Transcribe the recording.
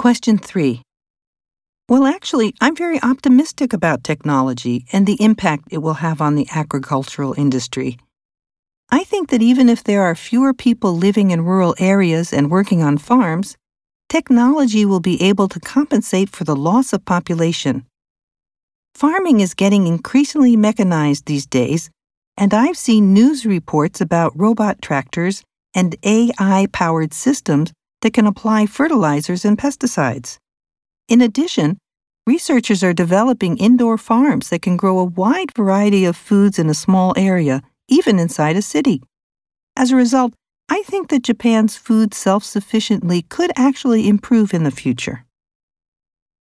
Question 3. Well, actually, I'm very optimistic about technology and the impact it will have on the agricultural industry. I think that even if there are fewer people living in rural areas and working on farms, technology will be able to compensate for the loss of population. Farming is getting increasingly mechanized these days, and I've seen news reports about robot tractors and AI powered systems that can apply fertilizers and pesticides. In addition, researchers are developing indoor farms that can grow a wide variety of foods in a small area even inside a city. As a result, I think that Japan's food self sufficiently could actually improve in the future.